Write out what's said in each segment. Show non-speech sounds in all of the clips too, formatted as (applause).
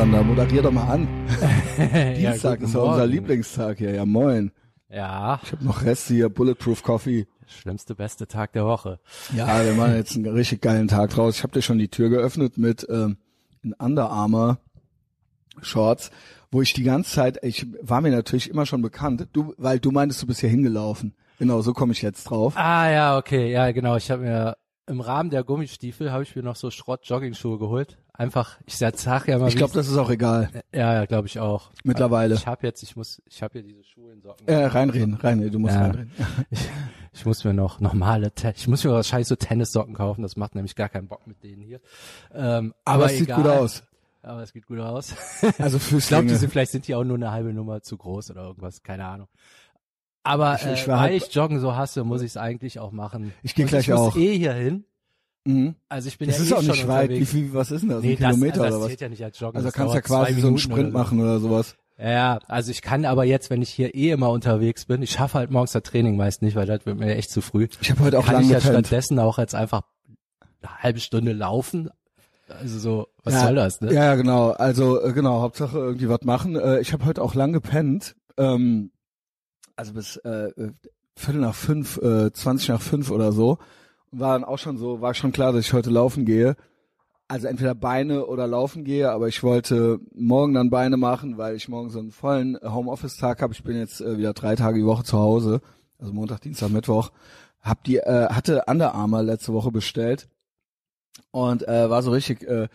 Sander, moderier doch mal an. (laughs) Ja, Dienstag guten ist ja unser. Lieblingstag hier. Ja, moin. Ja, Ich habe noch Reste hier, Bulletproof Coffee. schlimmste, beste Tag der Woche. Ja, wir machen jetzt einen richtig geilen Tag draus. Ich habe dir schon die Tür geöffnet mit ähm, in Under Armour Shorts, wo ich die ganze Zeit, ich war mir natürlich immer schon bekannt, du, weil du meintest, du bist hier hingelaufen. Genau, so komme ich jetzt drauf. Ah ja, okay, ja genau. Ich habe mir im Rahmen der Gummistiefel habe ich mir noch so Schrott-Jogging-Schuhe geholt. Einfach, ich sag ja immer, Ich glaube, das ist auch egal. ja, ja, glaube ich auch. Mittlerweile. Ich habe jetzt, ich muss, ich habe hier diese Schuhe in Socken. Äh, reinreden, reinreden, du musst Ja. reinreden. (laughs) Ich, ich muss mir noch normale, ich muss mir wahrscheinlich so Tennissocken kaufen. Das macht nämlich gar keinen Bock mit denen hier. Ähm, Aber, aber es sieht egal. gut aus. Aber es sieht gut aus. (laughs) Also Ich glaube, Füßlinge. die sind, vielleicht sind die auch nur eine halbe Nummer zu groß oder irgendwas, keine Ahnung. Aber Ich- ich äh, war weil halt- ich Joggen so hasse, muss ich es eigentlich auch machen. Ich geh Und gleich ich muss auch. eh hier hin. Mhm. Also ich bin Das ja ist eh auch nicht weit. Wie unterwegs. viel, was ist denn das? Nee, Ein das, Kilometer das oder was? ja nicht als Joggen. Also kannst ja quasi so einen Sprint oder so. machen oder sowas. Ja, also ich kann aber jetzt, wenn ich hier eh immer unterwegs bin, ich schaffe halt morgens das Training meist nicht, weil das wird mir echt zu früh. Ich habe heute auch kann lange ich ja gepennt. stattdessen auch jetzt einfach eine halbe Stunde laufen. Also so, was ja, soll das, ne? Ja, ja, genau. Also äh, genau, Hauptsache irgendwie was machen. Äh, ich habe heute auch lang gepennt. Ähm, also bis äh, äh, Viertel nach fünf, äh, 20 nach fünf oder so. War dann auch schon so, war schon klar, dass ich heute laufen gehe. Also entweder Beine oder laufen gehe, aber ich wollte morgen dann Beine machen, weil ich morgen so einen vollen Homeoffice-Tag habe. Ich bin jetzt äh, wieder drei Tage die Woche zu Hause, also Montag, Dienstag, Mittwoch. Hab die, äh, hatte Under Armour letzte Woche bestellt und äh, war so richtig, äh,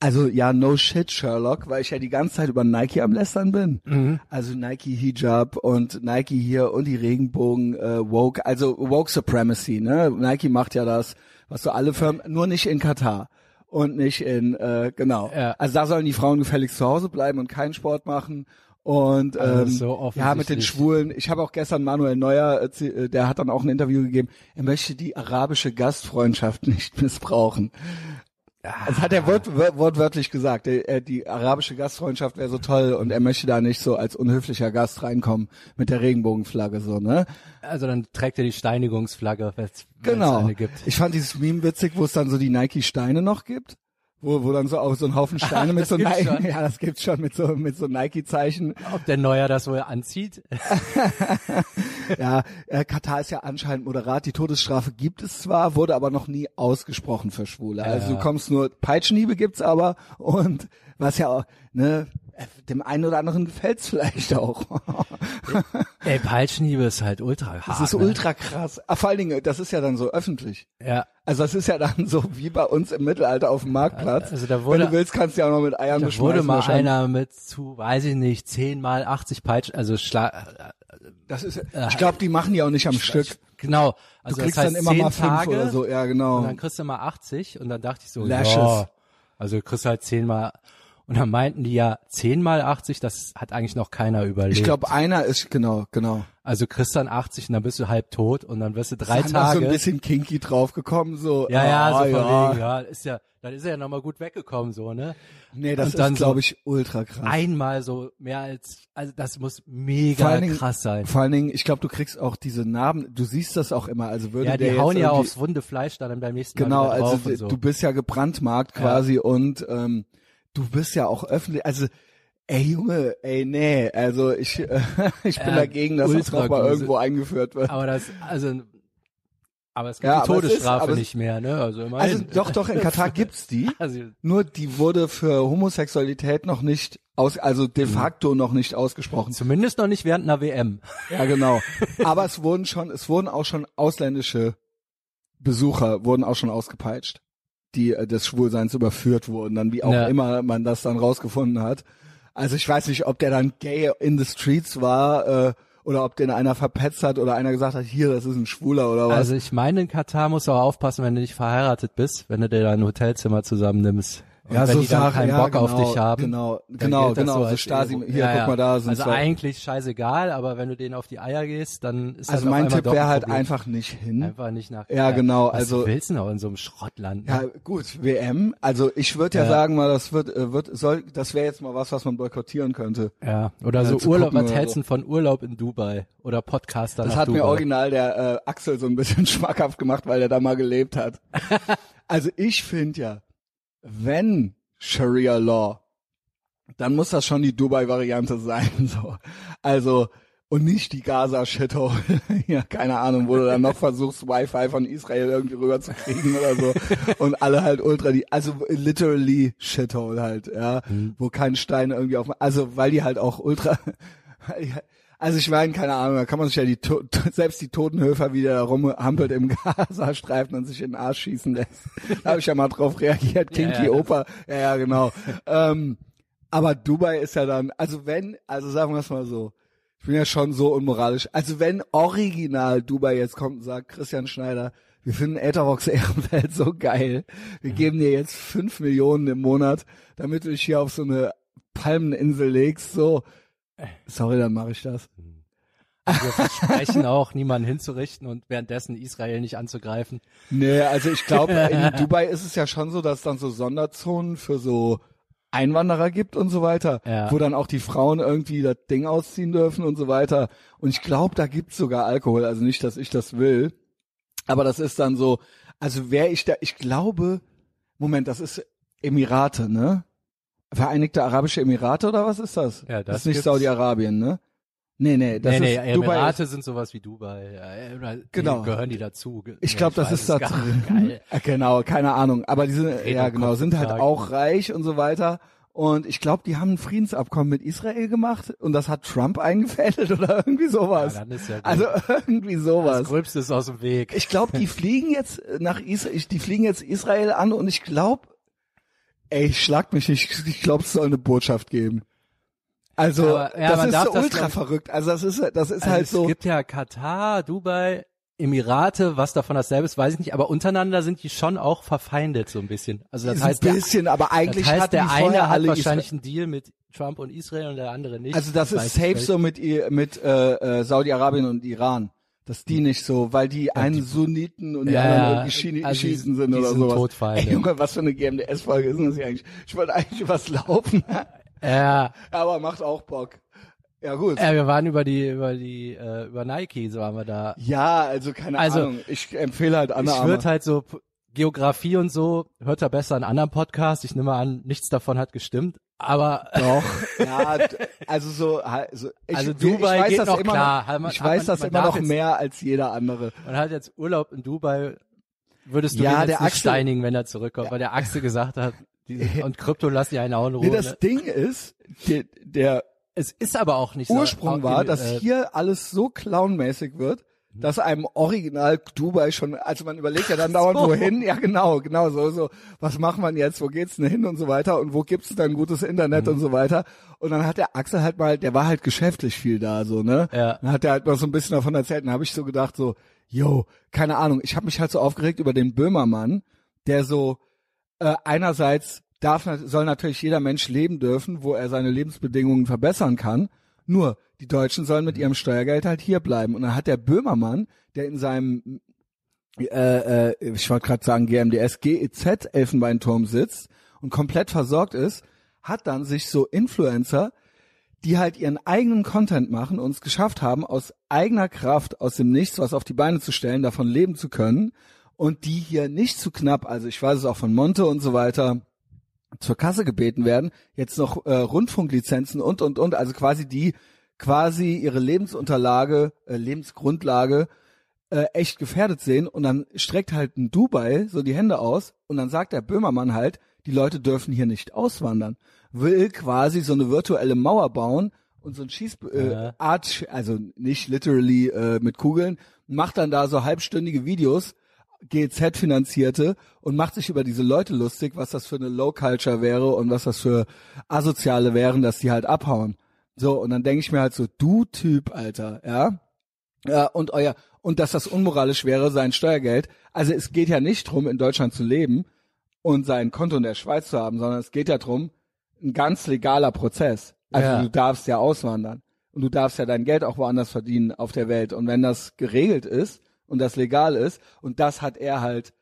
also ja, no shit, Sherlock, weil ich ja die ganze Zeit über Nike am Lästern bin. Mhm. Also Nike Hijab und Nike hier und die Regenbogen äh, Woke, also Woke Supremacy, ne? Nike macht ja das, was so alle Firmen, nur nicht in Katar und nicht in, äh, genau. Ja. Also da sollen die Frauen gefälligst zu Hause bleiben und keinen Sport machen. Und Also ähm, so ja, mit den. Schwulen. Ich habe auch gestern Manuel Neuer, äh, äh, der hat dann auch ein Interview gegeben. Er möchte die arabische Gastfreundschaft (laughs) nicht missbrauchen. Das hat er wort, wor- wortwörtlich gesagt. Äh, die arabische Gastfreundschaft wäre so toll und er möchte da nicht so als unhöflicher Gast reinkommen mit der Regenbogenflagge so, ne? Also dann trägt er die Steinigungsflagge, wenn es Genau. eine gibt. Ich fand dieses Meme witzig, wo es dann so die Nike Steine noch gibt. Wo, wo dann so auch so ein Haufen Steine mit (laughs) so Nike, schon. ja, das gibt's schon mit so mit so Nike Zeichen. Ob der Neuer das wohl anzieht? (laughs) Ja, äh, Katar ist ja anscheinend moderat. Die Todesstrafe gibt es zwar, wurde aber noch nie ausgesprochen für Schwule. Also Ja. du kommst nur, Peitschenhiebe gibt's aber und was ja auch, ne, dem einen oder anderen gefällt's vielleicht auch. Ey, Peitschenhiebe ist halt ultra hart. Das ist ne? ultra krass. Ah, vor allen Dingen, das ist ja dann so öffentlich. Ja, Also das ist ja dann so wie bei uns im Mittelalter auf dem Marktplatz. Also da Wenn wurde- du willst, kannst du ja auch noch mit Eiern da beschmeißen. wurde mal einer mit zu, weiß ich nicht, 10 mal 80 Peitschen, also Schlag, Das ist, ich glaube, die machen die auch nicht am Stück. genau. Du Also kriegst das heißt dann immer 10 mal fünf Tage oder so. Ja, genau. und dann kriegst du mal 80 und dann dachte ich so, Lashes. ja, also du kriegst halt 10 mal und dann meinten die ja 10 mal 80, das hat eigentlich noch keiner überlebt. Ich glaube, einer ist, genau, genau. also kriegst dann 80 und dann bist du halb tot und dann wirst du drei da Tage. so ein bisschen kinky draufgekommen, so. ja, ja, ah, so von ja. wegen, ja, ist ja, dann ist er ja nochmal gut weggekommen, so, ne? Nee, das Und ist, so glaube ich, ultra krass. Einmal so mehr als, also das muss mega Dingen- krass sein. Vor allen Dingen, ich glaube, du kriegst auch diese Narben, du siehst das auch immer, also würde Ja, die hauen ja aufs wunde Fleisch dann beim nächsten Genau, Mal drauf also so. du bist ja gebrandmarkt quasi und ähm, du bist ja auch öffentlich, also ey Junge, ey nee, also ich äh, (laughs) ich bin Äh, dagegen, dass das nochmal irgendwo eingeführt wird. aber das, also, aber es gibt Ja, die ist- Todesstrafe es- nicht mehr, ne? Also Also immerhin. doch, doch, in Katar (laughs) gibt's die. Also, Nur die wurde für Homosexualität noch nicht aus, also Mhm. de facto noch nicht ausgesprochen. zumindest noch nicht während einer WM. Ja, genau. (laughs) Aber es wurden schon, es wurden auch schon ausländische Besucher wurden auch schon ausgepeitscht, die äh, des Schwulseins überführt wurden, dann wie auch Ja. immer man das dann rausgefunden hat. Also ich weiß nicht, ob der dann gay in the streets war äh, oder ob den einer verpetzt hat oder einer gesagt hat, hier, das ist ein Schwuler oder was. Also ich meine, in Katar musst du auch aufpassen, wenn du nicht verheiratet bist, wenn du dir dein Hotelzimmer zusammennimmst. Und ja, wenn so die dann Sachen, keinen ja, Bock genau, auf dich haben. Genau, genau, genau. So So als Stasi, hier, ja, guck ja. mal da, sind Also zwei. eigentlich scheißegal, aber wenn du denen auf die Eier gehst, dann ist Also mein Tipp wäre halt einfach nicht hin. einfach nicht nach. Ja, genau, Was also- willst du denn auch in so einem Schrottland? Ne? Ja, gut, WM. Also ich würde ja, Ja. sagen mal, das wird, äh, wird, soll, das wäre jetzt mal was, was man boykottieren könnte. Ja, oder Ja, so Urlaub, was hältst du von Urlaub in Dubai oder Podcaster Das hat Dubai? mir original der äh, Axel so ein bisschen (laughs) schmackhaft gemacht, weil er da mal gelebt hat. (laughs) also ich finde ja, wenn Sharia Law dann muss das schon die Dubai-Variante sein. (laughs) So. Also, und nicht die Gaza-Shithole. (laughs) ja, keine Ahnung, wo du dann noch versuchst, Wi-Fi von Israel irgendwie rüberzukriegen oder so. Und alle halt ultra die, also literally Shithole halt, ja. Mhm. Wo kein Stein irgendwie auf, also weil die halt auch ultra, (laughs) also ich meine, keine Ahnung, da kann man sich ja die, selbst die Totenhöfer wieder rumhampelt im (laughs) Gazastreifen und sich in den Arsch schießen lässt. Da habe ich ja mal drauf reagiert, Kinky ja, ja. Oper. Ja, ja, genau. (laughs) ähm, aber Dubai ist ja dann, also wenn, also sagen wir es mal so, ich bin ja schon so unmoralisch. Also wenn original Dubai jetzt kommt und sagt, Christian Schneider, wir finden Etherbox (laughs) Ehrenfeld so geil. Wir geben dir jetzt fünf Millionen im Monat, damit du dich hier auf so eine Palmeninsel legst, so. (laughs) Sorry, dann mache ich das. Also wir versprechen auch, niemanden hinzurichten und währenddessen Israel nicht anzugreifen. Nee, also ich glaube, (laughs) in Dubai ist es ja schon so, dass dann so Sonderzonen für so Einwanderer gibt und so weiter, ja. wo dann auch die Frauen irgendwie das Ding ausziehen dürfen und so weiter. Und ich glaube, da gibt's sogar Alkohol. Also nicht, dass ich das will, aber das ist dann so. Also wäre ich da, ich glaube, Moment, das ist Emirate, ne? Vereinigte Arabische Emirate oder was ist das? Ja, das, das ist nicht Saudi-Arabien, ne? Nee, nee, das nee, nee, ist Dubai Emirate sind sowas wie Dubai. Genau. Gehören die dazu. Ich glaube, das ist da drin. (laughs) Genau, keine Ahnung. Aber die sind, ja genau, sind halt auch reich und so weiter. Und ich glaube, die haben ein Friedensabkommen mit Israel gemacht und das hat Trump eingefädelt (laughs) oder irgendwie sowas. Ja, ja. Also (laughs) irgendwie sowas. Das Gröbste ist aus dem Weg. Ich glaube, die fliegen jetzt nach Israel, die fliegen jetzt Israel an und ich glaube, ey, schlag mich nicht, ich glaube, es soll eine Botschaft geben. Also aber, ja, das ist so ultra das verrückt. Also das ist das ist also halt es so. Es gibt ja Katar, Dubai, Emirate, was davon dasselbe ist, weiß ich nicht, aber untereinander sind die schon auch verfeindet so ein bisschen. Also das heißt ein bisschen, der, aber eigentlich das heißt, hat der eine hat wahrscheinlich Isra einen Deal mit Trump und Israel und der andere nicht. Also das, das ist safe so mit mit äh, äh, Saudi-Arabien und Iran. Dass die nicht so, weil die einen die, Sunniten und die ja, anderen irgendwie Schienen also sind die oder sind sowas. Todfeinde. Ey, Junge, was für eine GMDS-Folge ist denn das hier eigentlich? Ich wollte eigentlich was laufen. Ja. Aber macht auch Bock. Ja gut. Ja, wir waren über die über die äh, über Nike, so waren wir da. Ja, also keine also, Ahnung. Ich empfehle halt Anna. Ich würde halt so Geografie und so hört er besser einen anderen Podcast. Ich nehme an, nichts davon hat gestimmt. Aber doch, (laughs) ja, also so, also, ich, also Dubai ich weiß geht das noch immer klar. Noch, ich weiß man, das immer noch mehr als jeder andere. Man hat jetzt Urlaub in Dubai. Würdest du ja, den jetzt nicht steinigen, wenn er zurückkommt, ja. weil der Axel gesagt hat, die, (laughs) und Krypto lass die einen auch in Ruhe. Nee, das ne? Ding ist, der, der es ist aber auch nicht Ursprung so. war, dass äh, hier alles so clownmäßig wird. Dass einem original Dubai schon, also man überlegt ja dann dauernd so. wohin, ja genau, genau so, so, was macht man jetzt, wo geht's denn hin? Und so weiter. Und wo gibt's dann gutes Internet mhm. und so weiter? Und dann hat der Axel halt mal, der war halt geschäftlich viel da, so, ne, ja. dann hat er halt mal so ein bisschen davon erzählt. Und habe ich so gedacht so, yo, keine Ahnung, ich habe mich halt so aufgeregt über den Böhmermann, der so äh, einerseits darf, soll natürlich jeder Mensch leben dürfen, wo er seine Lebensbedingungen verbessern kann. Nur, die Deutschen sollen mit ihrem Steuergeld halt hier bleiben. Und dann hat der Böhmermann, der in seinem, äh, äh, ich wollte gerade sagen GMDS, GEZ Elfenbeinturm sitzt und komplett versorgt ist, hat dann sich so Influencer, die halt ihren eigenen Content machen und es geschafft haben, aus eigener Kraft, aus dem Nichts was auf die Beine zu stellen, davon leben zu können und die hier nicht zu knapp, also ich weiß es auch von Monte und so weiter, zur Kasse gebeten werden, jetzt noch äh, Rundfunklizenzen und und und, also quasi die quasi ihre Lebensunterlage, äh, Lebensgrundlage äh, echt gefährdet sehen und dann streckt halt ein Dubai so die Hände aus und dann sagt der Böhmermann halt, die Leute dürfen hier nicht auswandern, will quasi so eine virtuelle Mauer bauen und so ein Schieß äh, ja. Art, also nicht literally äh, mit Kugeln, macht dann da so halbstündige Videos GZ finanzierte und macht sich über diese Leute lustig, was das für eine Low Culture wäre und was das für asoziale wären, dass die halt abhauen. So und dann denke ich mir halt so, du Typ, Alter, ja, ja und euer und dass das unmoralisch wäre, sein Steuergeld. Also es geht ja nicht drum, in Deutschland zu leben und sein Konto in der Schweiz zu haben, sondern es geht ja drum, ein ganz legaler Prozess. Also ja. du darfst ja auswandern und du darfst ja dein Geld auch woanders verdienen auf der Welt. Und wenn das geregelt ist, und das legal ist. Und das hat er halt,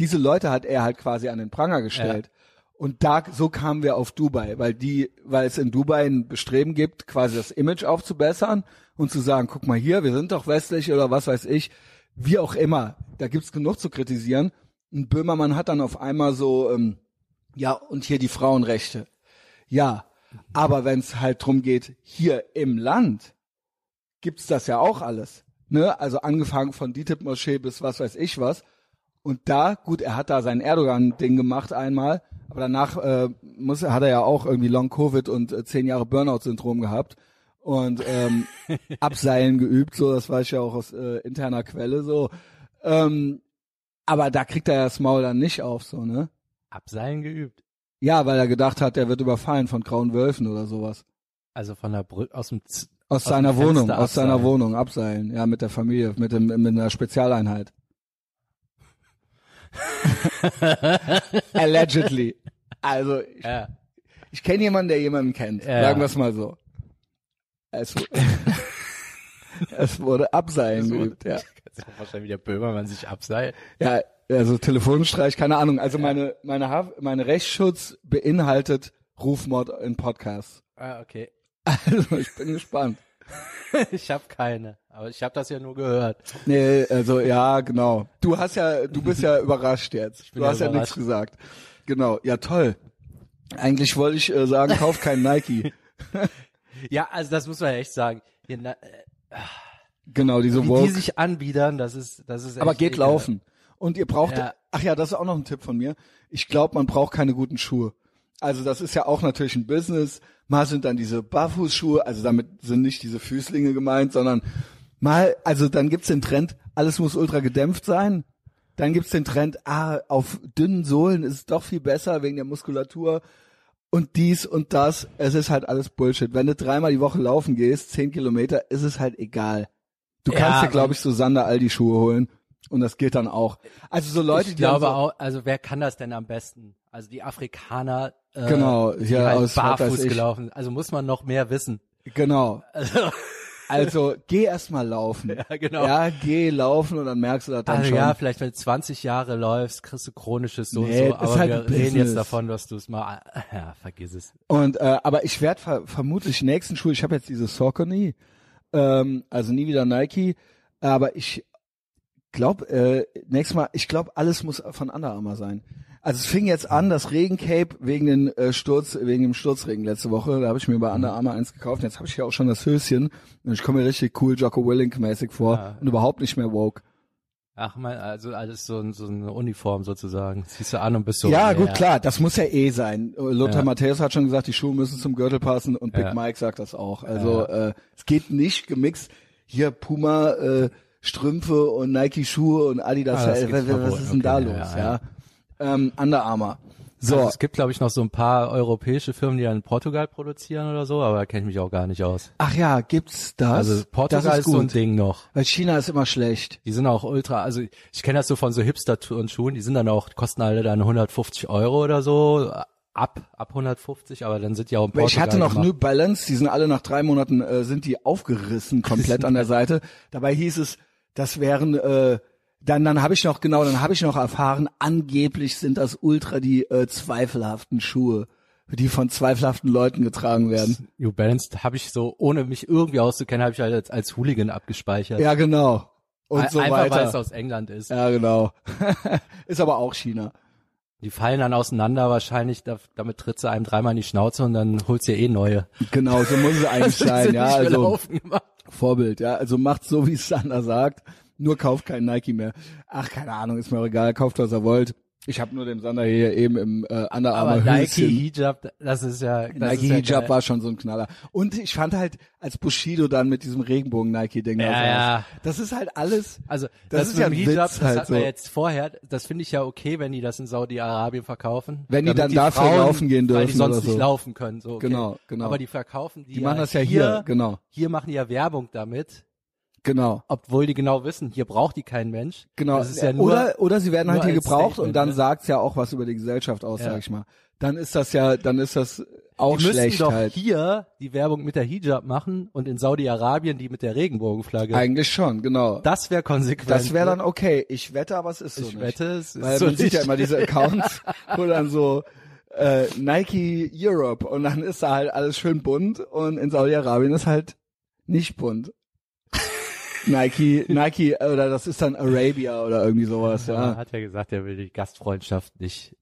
diese Leute hat er halt quasi an den Pranger gestellt. Ja. Und da, so kamen wir auf Dubai, weil die, weil es in Dubai ein Bestreben gibt, quasi das Image aufzubessern und zu sagen, guck mal hier, wir sind doch westlich oder was weiß ich, wie auch immer. Da gibt's genug zu kritisieren. Und Böhmermann hat dann auf einmal so, ähm, ja, und hier die Frauenrechte. Ja, Aber wenn es halt drum geht, hier im Land gibt's das ja auch alles. Ne? Also angefangen von DITIB-Moschee bis was weiß ich was. Und da, gut, er hat da sein Erdogan-Ding gemacht einmal, aber danach äh, muss, hat er ja auch irgendwie Long-Covid und äh, zehn Jahre Burnout-Syndrom gehabt und ähm, (laughs) Abseilen geübt, so, das weiß ich ja auch aus äh, interner Quelle so. Ähm, aber da kriegt er ja das Maul dann nicht auf, so, ne? Abseilen geübt. Ja, weil er gedacht hat, er wird überfallen von grauen Wölfen oder sowas. Also von der Brücke aus dem Z Aus, Aus seiner Wohnung, Fenster aus seiner abseilen. Wohnung abseilen, ja, mit der Familie, mit dem, mit einer Spezialeinheit. (laughs) Allegedly. Also, ich, ja. ich kenne jemanden, der jemanden kennt. Ja. Sagen wir es mal so. Es, (laughs) es wurde Abseilen Es wurde- geübt, ja. Kannst du vorstellen, wie der Böhmermann sich abseilt. Ja, also Telefonstreich, keine Ahnung. Also meine, meine, Haf meine Rechtsschutz beinhaltet Rufmord in Podcasts. Ah, okay. Also ich bin gespannt. (laughs) Ich habe keine, aber ich habe das ja nur gehört. Nee, also ja, genau. Du hast ja, du bist ja (laughs) überrascht jetzt. bin Du ja hast ja nichts überrascht. gesagt. Genau, ja toll. Eigentlich wollte ich äh, sagen, kauf kein (laughs) Nike. Ja, also das muss man echt sagen. Hier, na, äh, Genau, diese wie die sich anbiedern, das ist, das ist. Aber echt geht ekelhaft. laufen. Und ihr braucht, Ja. ach ja, das ist auch noch ein Tipp von mir. Ich glaube, man braucht keine guten Schuhe. Also das ist ja auch natürlich ein Business. Mal sind dann diese Barfußschuhe, also damit sind nicht diese Füßlinge gemeint, sondern mal, also dann gibt's den Trend, alles muss ultra gedämpft sein. Dann gibt's den Trend, ah, auf dünnen Sohlen ist es doch viel besser wegen der Muskulatur und dies und das. Es ist halt alles Bullshit. Wenn du dreimal die Woche laufen gehst, zehn Kilometer, ist es halt egal. Du Ja, kannst dir, man- glaube ich, so Sander all die Schuhe holen. Und das geht dann auch. Also so Leute, ich die dann glaube so, auch, also wer kann das denn am besten? Also die Afrikaner, äh, Genau, die hier halt barfuß gelaufen. Also muss man noch mehr wissen. Genau. Also, (laughs) Also geh erst mal laufen. (laughs) ja, genau. Ja, geh laufen und dann merkst du das dann also schon. ja, vielleicht wenn du 20 Jahre läufst, kriegst du chronisches so Nee, und so, aber halt wir ein reden Business. jetzt davon, dass du es mal, (laughs) ja, vergiss es. Und äh, aber ich werde ver vermutlich nächsten Schuh, ich habe jetzt diese Saucony, ähm, also nie wieder Nike, aber ich glaube äh, nächstes Mal, ich glaube alles muss von Under Armour sein. Also es fing jetzt an, das Regencape wegen den äh, Sturz, wegen dem Sturzregen letzte Woche, da habe ich mir bei Under Armour eins gekauft. Jetzt habe ich ja auch schon das Höschen und ich komme mir richtig cool Jocko Willink mäßig vor Ja. und überhaupt nicht mehr woke. Ach man, also alles so, so eine Uniform sozusagen. Ziehst du an und bist so. ja, gut, klar, das muss ja eh sein. Lothar Ja. Matthäus hat schon gesagt, die Schuhe müssen zum Gürtel passen und Big Ja. Mike sagt das auch. Also äh, es geht nicht gemixt. Hier Puma äh, Strümpfe und Nike Schuhe und Adidas. Ah, das äh, was, was ist denn da los? ja, Ja, ja. Ähm, Under Armour. So, Also es gibt, glaube ich, noch so ein paar europäische Firmen, die dann in Portugal produzieren oder so, aber da kenne ich mich auch gar nicht aus. ach ja, gibt's das? Also Portugal das ist, ist so ein Ding noch. Weil China ist immer schlecht. Die sind auch ultra, also ich kenne das so von so Hipster-Schuhen, die sind dann auch, kosten alle dann 150 Euro oder so, ab, ab 150, aber dann sind die auch in Portugal Ich hatte noch gemacht. New Balance, die sind alle nach drei Monaten äh, sind die aufgerissen komplett (laughs) an der Seite. Dabei hieß es, das wären äh, dann dann habe ich noch genau, dann habe ich noch erfahren, angeblich sind das ultra die äh, zweifelhaften Schuhe, die von zweifelhaften Leuten getragen werden. New Balance habe ich so, ohne mich irgendwie auszukennen, habe ich halt als, als Hooligan abgespeichert. Ja, genau. Und Ein- so Einfach weil es weiter. aus England ist. Ja, genau. (laughs) ist aber auch China. Die fallen dann auseinander wahrscheinlich, da, damit trittst du einem dreimal in die Schnauze und dann holst du dir eh neue. Genau, so muss es (laughs) eigentlich sein, ja, also. Vorbild, ja. Also macht so, wie es Sander sagt. Nur kauft kein Nike mehr. Ach, keine Ahnung, ist mir auch egal. Kauft, was ihr wollt. Ich habe nur dem Sander hier eben im äh, Under Aber Armour Nike. Hijab, das ist ja, das Nike ist ja Hijab geil. war schon so ein Knaller. Und ich fand halt, als Bushido dann mit diesem Regenbogen-Nike-Ding da Ja, saß, ja. das ist halt alles, Also Das das, ist ja ein Hijab, Witz das halt so. jetzt vorher, das finde ich ja okay, wenn die das in Saudi-Arabien verkaufen. Wenn die dann dafür Frauen, laufen gehen Weil die dürfen sonst oder nicht so. laufen können. So, okay. Genau, genau. Aber die verkaufen die, die machen das ja hier, genau, Hier machen die ja Werbung damit, genau. obwohl die genau wissen, hier braucht die kein Mensch. Genau. Das ist ja nur, oder, oder sie werden halt hier gebraucht Statement, und dann ne? sagt's ja auch was über die Gesellschaft aus, Ja. sag ich mal. Dann ist das ja, dann ist das auch die schlecht doch halt. hier die Werbung mit der Hijab machen und in Saudi-Arabien die mit der Regenbogenflagge. Eigentlich schon, genau. das wäre konsequent. Das wäre dann ne? okay. Ich wette, aber es ist so Ich nicht. wette, es ist Weil so man sieht ja nicht. immer diese Accounts, (laughs) wo dann so äh, Nike Europe und dann ist da halt alles schön bunt und in Saudi-Arabien ist halt nicht bunt. Nike, Nike, oder das ist dann Arabia oder irgendwie sowas, Er ja. hat ja gesagt, er will die Gastfreundschaft nicht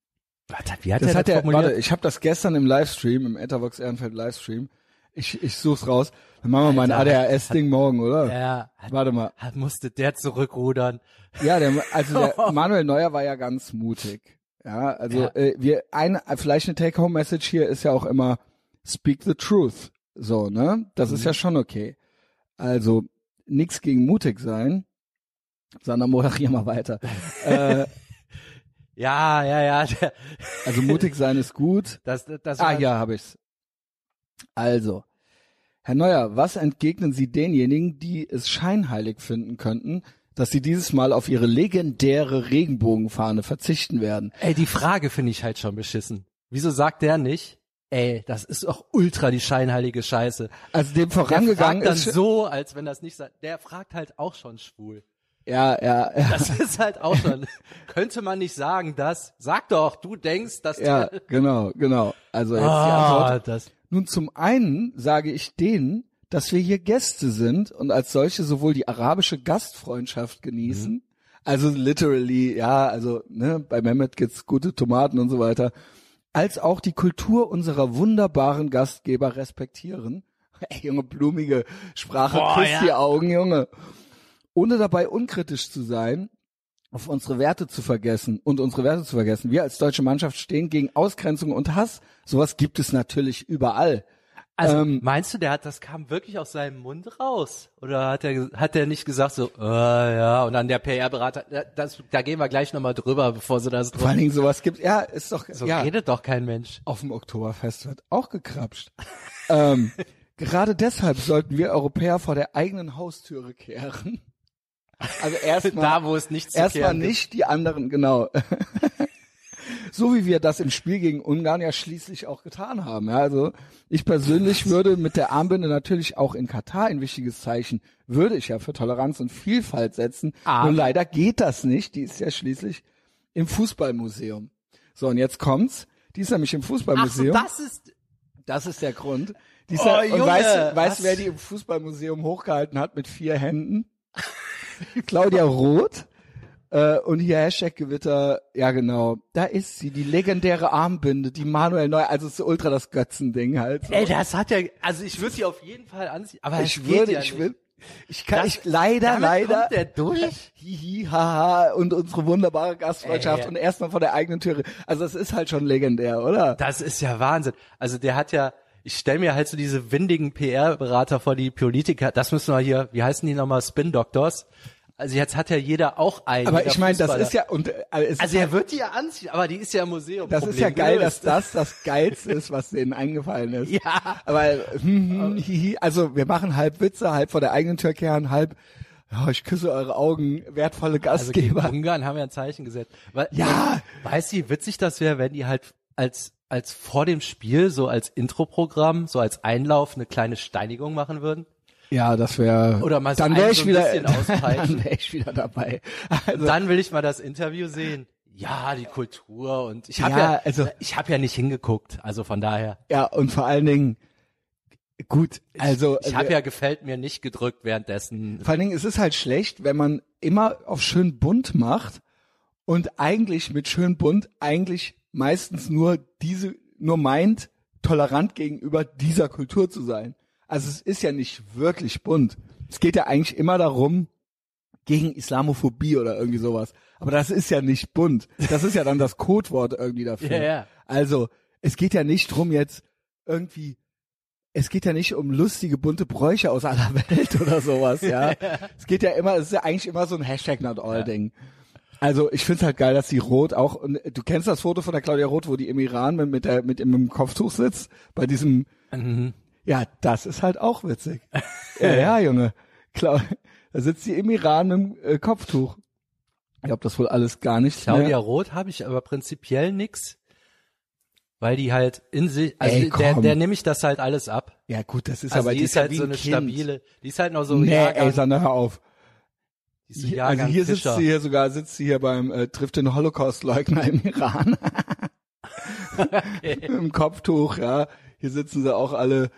Warte, wie hat Das er hat das er, formuliert? warte, ich habe das gestern im Livestream, im Etherbox Ehrenfeld Livestream. Ich, ich such's raus. Dann machen wir mal ein ADHS-Ding morgen, oder? ja, hat, Warte mal. hat, musste der zurückrudern. Ja, der, also der (laughs) Manuel Neuer war ja ganz mutig. Ja, also Ja. Äh, wir eine vielleicht eine Take-Home-Message hier ist ja auch immer Speak the truth. So, ne? Das ist Mhm. ja schon okay. Also nix gegen mutig sein, sondern moderier mal weiter. (laughs) äh, Ja, ja, ja. Also mutig sein ist gut. das, das Ah ja, habe ich's. Also, Herr Neuer, was entgegnen Sie denjenigen, die es scheinheilig finden könnten, dass Sie dieses Mal auf Ihre legendäre Regenbogenfahne verzichten werden? Ey, die Frage finde ich halt schon beschissen. Wieso sagt der nicht? Ey, das ist doch ultra die scheinheilige Scheiße. Also dem Der vorangegangen fragt dann ist so, als wenn das nicht sei. Der fragt halt auch schon schwul. ja, ja, ja, Das (laughs) ist halt auch schon. könnte man nicht sagen, dass. Sag doch, du denkst, dass ja, der. genau, genau. Also jetzt die Antwort. Ah, das. Nun zum einen sage ich denen, dass wir hier Gäste sind und als solche sowohl die arabische Gastfreundschaft genießen, also literally, ja, also ne, bei Mehmet gibt's gute Tomaten und so weiter, als auch die Kultur unserer wunderbaren Gastgeber respektieren. (laughs) Ey, Junge, blumige Sprache, Boah, küsst ja. die Augen, Junge. Ohne dabei unkritisch zu sein, auf unsere Werte zu vergessen und unsere Werte zu vergessen. Wir als deutsche Mannschaft stehen gegen Ausgrenzung und Hass. Sowas gibt es natürlich überall. Also Ähm, meinst du, der hat das kam wirklich aus seinem Mund raus? Oder hat er hat er nicht gesagt so, äh, ja, und dann der PR-Berater, da- das, da gehen wir gleich nochmal drüber, bevor sie das Vor allen Dingen sowas gibt. Ja, ist doch So ja. redet doch kein Mensch. Auf dem Oktoberfest wird auch gekrapscht. ähm, (laughs) gerade deshalb sollten wir Europäer vor der eigenen Haustüre kehren. Also erstmal Da, wo es nichts erstmal nicht die anderen, genau. So wie wir das im Spiel gegen Ungarn ja schließlich auch getan haben. Ja, also ich persönlich würde mit der Armbinde natürlich auch in Katar ein wichtiges Zeichen, würde ich ja für Toleranz und Vielfalt setzen. Aber- Nur leider geht das nicht. Die ist ja schließlich im Fußballmuseum. So, und jetzt kommt's. Die ist nämlich im Ach Fußballmuseum. das ist Das ist der Grund. Die ist Oh, ja, und Junge, weißt, du- weißt du, wer die im Fußballmuseum hochgehalten hat mit vier Händen? (laughs) Claudia Roth. Äh, und hier Hashtag Gewitter, ja genau, da ist sie, die legendäre Armbinde, die Manuel Neu, also ist ultra das Götzending halt. So. Ey, das hat ja, also ich würde sie auf jeden Fall anziehen, aber ich würde, ja ich nicht. will, ich kann, Das- ich, leider, Damit leider, kommt der durch? (laughs) hihi, haha, und unsere wunderbare Gastfreundschaft Ey. und erstmal vor der eigenen Türe. Also das ist halt schon legendär, oder? Das ist ja Wahnsinn. Also der hat ja, ich stelle mir halt so diese windigen PR-Berater vor, die Politiker, das müssen wir hier, wie heißen die nochmal, Spin-Doctors? Also jetzt hat ja jeder auch einen. Aber ich meine, das ist ja, und äh, es ist Also er wird die ja anziehen, aber die ist ja im Museum. Das ist Problem ja geil, dass das das Geilste ist, was denen eingefallen ist. Ja. Aber hm, hm, hihi, also wir machen halb Witze, halb vor der eigenen Tür kehren, halb ja, ich küsse eure Augen, wertvolle Also Gastgeber. Ungarn haben wir ein Zeichen gesetzt. Weil, Ja. Weißt du, wie witzig das wäre, wenn die halt als als vor dem Spiel so als Introprogramm, so als Einlauf eine kleine Steinigung machen würden? Ja, das wäre. Oder mal so dann wäre ich so wieder, (laughs) dann wäre ich wieder dabei. Also, Dann will ich mal das Interview sehen. Ja, die Kultur und ich habe Ja, ja, also- ich habe ja nicht hingeguckt, also von daher. ja, und vor allen Dingen, gut, also Ich habe ja gefällt mir nicht gedrückt währenddessen. Vor allen Dingen, es ist halt schlecht, wenn man immer auf schön bunt macht und eigentlich mit schön bunt eigentlich meistens nur diese, nur meint, tolerant gegenüber dieser Kultur zu sein. Also es ist ja nicht wirklich bunt. Es geht ja eigentlich immer darum, gegen Islamophobie oder irgendwie sowas. Aber das ist ja nicht bunt. Das ist ja dann das Codewort irgendwie dafür. Ja, ja. Also, es geht ja nicht drum jetzt irgendwie, es geht ja nicht um lustige, bunte Bräuche aus aller (laughs) Welt oder sowas, ja. es geht ja immer, es ist ja eigentlich immer so ein Hashtag not all Ding. Also, ich find's halt geil, dass die Rot auch, und du kennst das Foto von der Claudia Roth, wo die im Iran mit, mit, der, mit, dem Kopftuch sitzt, bei diesem, Mhm. Ja, das ist halt auch witzig. (laughs) ja, ja, Junge. Klar, da sitzt sie im Iran mit dem äh, Kopftuch. Ich glaube, das wohl alles gar nicht Claudia mehr. Roth habe ich aber prinzipiell nix, weil die halt in sich, also Ey, der, der nehme ich das halt alles ab. Ja gut, das ist Also aber die ist ja halt so ein eine kind. stabile, die ist halt noch so Nee, Jahrgang, ey, Sander, hör auf. die ist so also hier sitzt Fischer. sie hier sogar, sitzt sie hier beim äh, trifft den Holocaust-Leugner im Iran. (laughs) (laughs) Im Kopftuch, ja. Hier sitzen sie auch alle.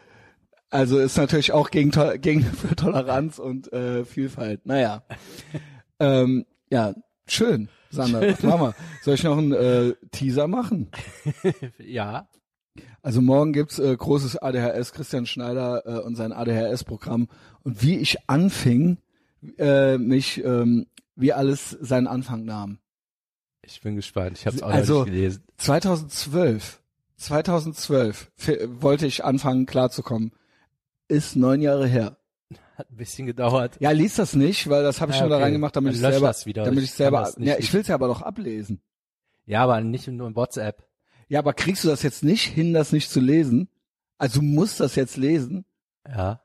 Also ist natürlich auch gegen, gegen (laughs) für Toleranz und äh, Vielfalt. Naja. (laughs) ähm, ja, schön. Sander, was machen wir? Soll ich noch einen äh, Teaser machen? (laughs) ja. Also morgen gibt's äh, großes ADHS, Christian Schneider äh, und sein ADHS-Programm. Und wie ich anfing, äh, mich, ähm, wie alles seinen Anfang nahm. Ich bin gespannt. Ich habe es auch Also, nicht gelesen. 2012, 2012 f- wollte ich anfangen klarzukommen. Ist neun Jahre her. Hat ein bisschen gedauert. Ja, lies das nicht, weil das habe ich Ja, nur da okay. reingemacht, damit Dann ich selber, das wieder. damit Ich ich selber, ja, ich lesen. will's ja aber doch ablesen. Ja, aber nicht nur in WhatsApp. Ja, aber kriegst du das jetzt nicht hin, das nicht zu lesen? Also du musst das jetzt lesen. Ja.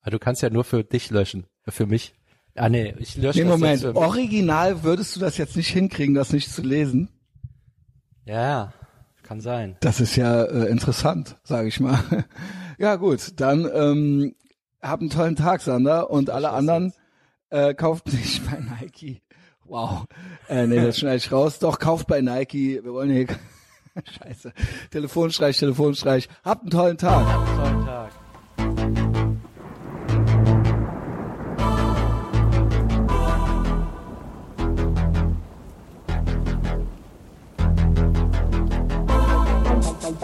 Aber du kannst ja nur für dich löschen. Für mich. Ah nee, ich lösche Nee, das Moment, jetzt original würdest du das jetzt nicht hinkriegen, das nicht zu lesen? Ja, ja. Kann sein. Das ist ja äh, interessant, sage ich mal. (laughs) ja gut, dann ähm, hab einen tollen Tag, Sander, und alle anderen äh, kauft nicht bei Nike. Wow. Äh, nee, das schneide ich raus. Doch, kauft bei Nike. Wir wollen hier... (laughs) Scheiße. Telefonstreich, Telefonstreich. Habt einen tollen Tag. Tollen Tag.